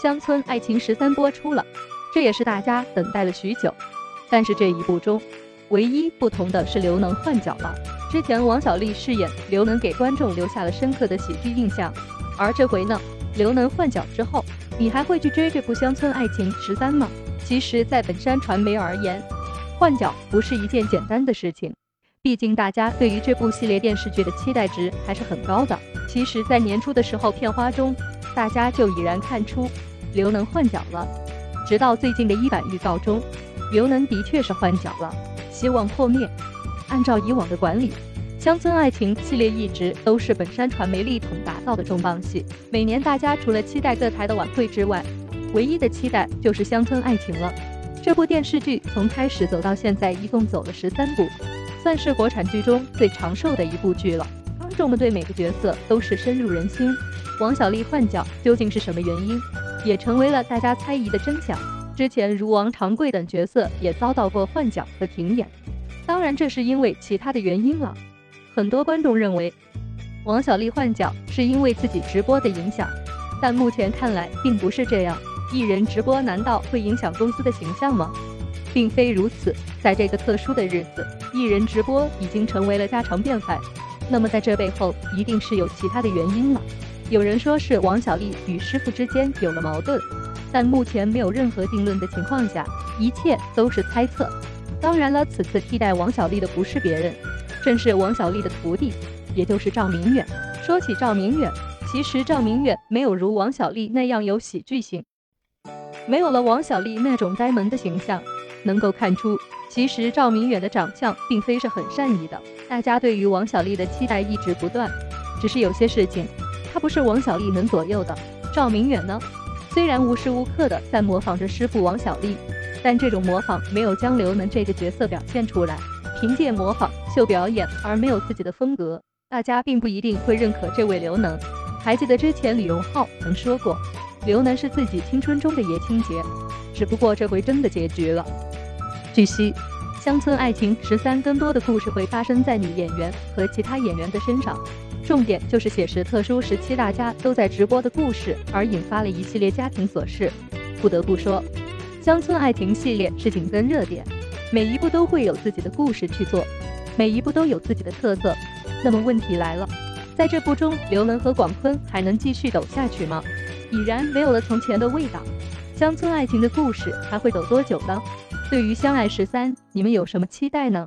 乡村爱情十三》播出了，这也是大家等待了许久。但是这一部中，唯一不同的是刘能换角了。之前王小利饰演刘能，给观众留下了深刻的喜剧印象。而这回呢，刘能换角之后，你还会去追这部《乡村爱情十三》吗？其实，在本山传媒而言，换角不是一件简单的事情。毕竟，大家对于这部系列电视剧的期待值还是很高的。其实，在年初的时候，片花中大家就已然看出刘能换角了。直到最近的一版预告中，刘能的确是换角了，希望破灭。按照以往的管理，《乡村爱情》系列一直都是本山传媒力捧打造的重磅戏。每年大家除了期待各台的晚会之外，唯一的期待就是《乡村爱情》了。这部电视剧从开始走到现在，一共走了十三部。算是国产剧中最长寿的一部剧了，众们对每个角色都是深入人心。王小利换角究竟是什么原因，也成为了大家猜疑的真相。之前如王长贵等角色也遭到过换角和停演，当然这是因为其他的原因了。很多观众认为王小利换角是因为自己直播的影响，但目前看来并不是这样。艺人直播难道会影响公司的形象吗？并非如此，在这个特殊的日子，艺人直播已经成为了家常便饭。那么在这背后一定是有其他的原因了。有人说是王小利与师傅之间有了矛盾，但目前没有任何定论的情况下，一切都是猜测。当然了，此次替代王小利的不是别人，正是王小利的徒弟，也就是赵明远。说起赵明远，其实赵明远没有如王小利那样有喜剧性，没有了王小利那种呆萌的形象。能够看出，其实赵明远的长相并非是很善意的。大家对于王小利的期待一直不断，只是有些事情，他不是王小利能左右的。赵明远呢，虽然无时无刻的在模仿着师傅王小利，但这种模仿没有将刘能这个角色表现出来。凭借模仿秀表演而没有自己的风格，大家并不一定会认可这位刘能。还记得之前李荣浩曾说过，刘能是自己青春中的爷青结，只不过这回真的结局了。据悉，《乡村爱情十三》更多的故事会发生在女演员和其他演员的身上，重点就是写实特殊时期大家都在直播的故事，而引发了一系列家庭琐事。不得不说，《乡村爱情》系列是紧跟热点，每一部都会有自己的故事去做，每一部都有自己的特色。那么问题来了，在这部中，刘能和广坤还能继续走下去吗？已然没有了从前的味道，《乡村爱情》的故事还会走多久呢？对于《相爱十三》，你们有什么期待呢？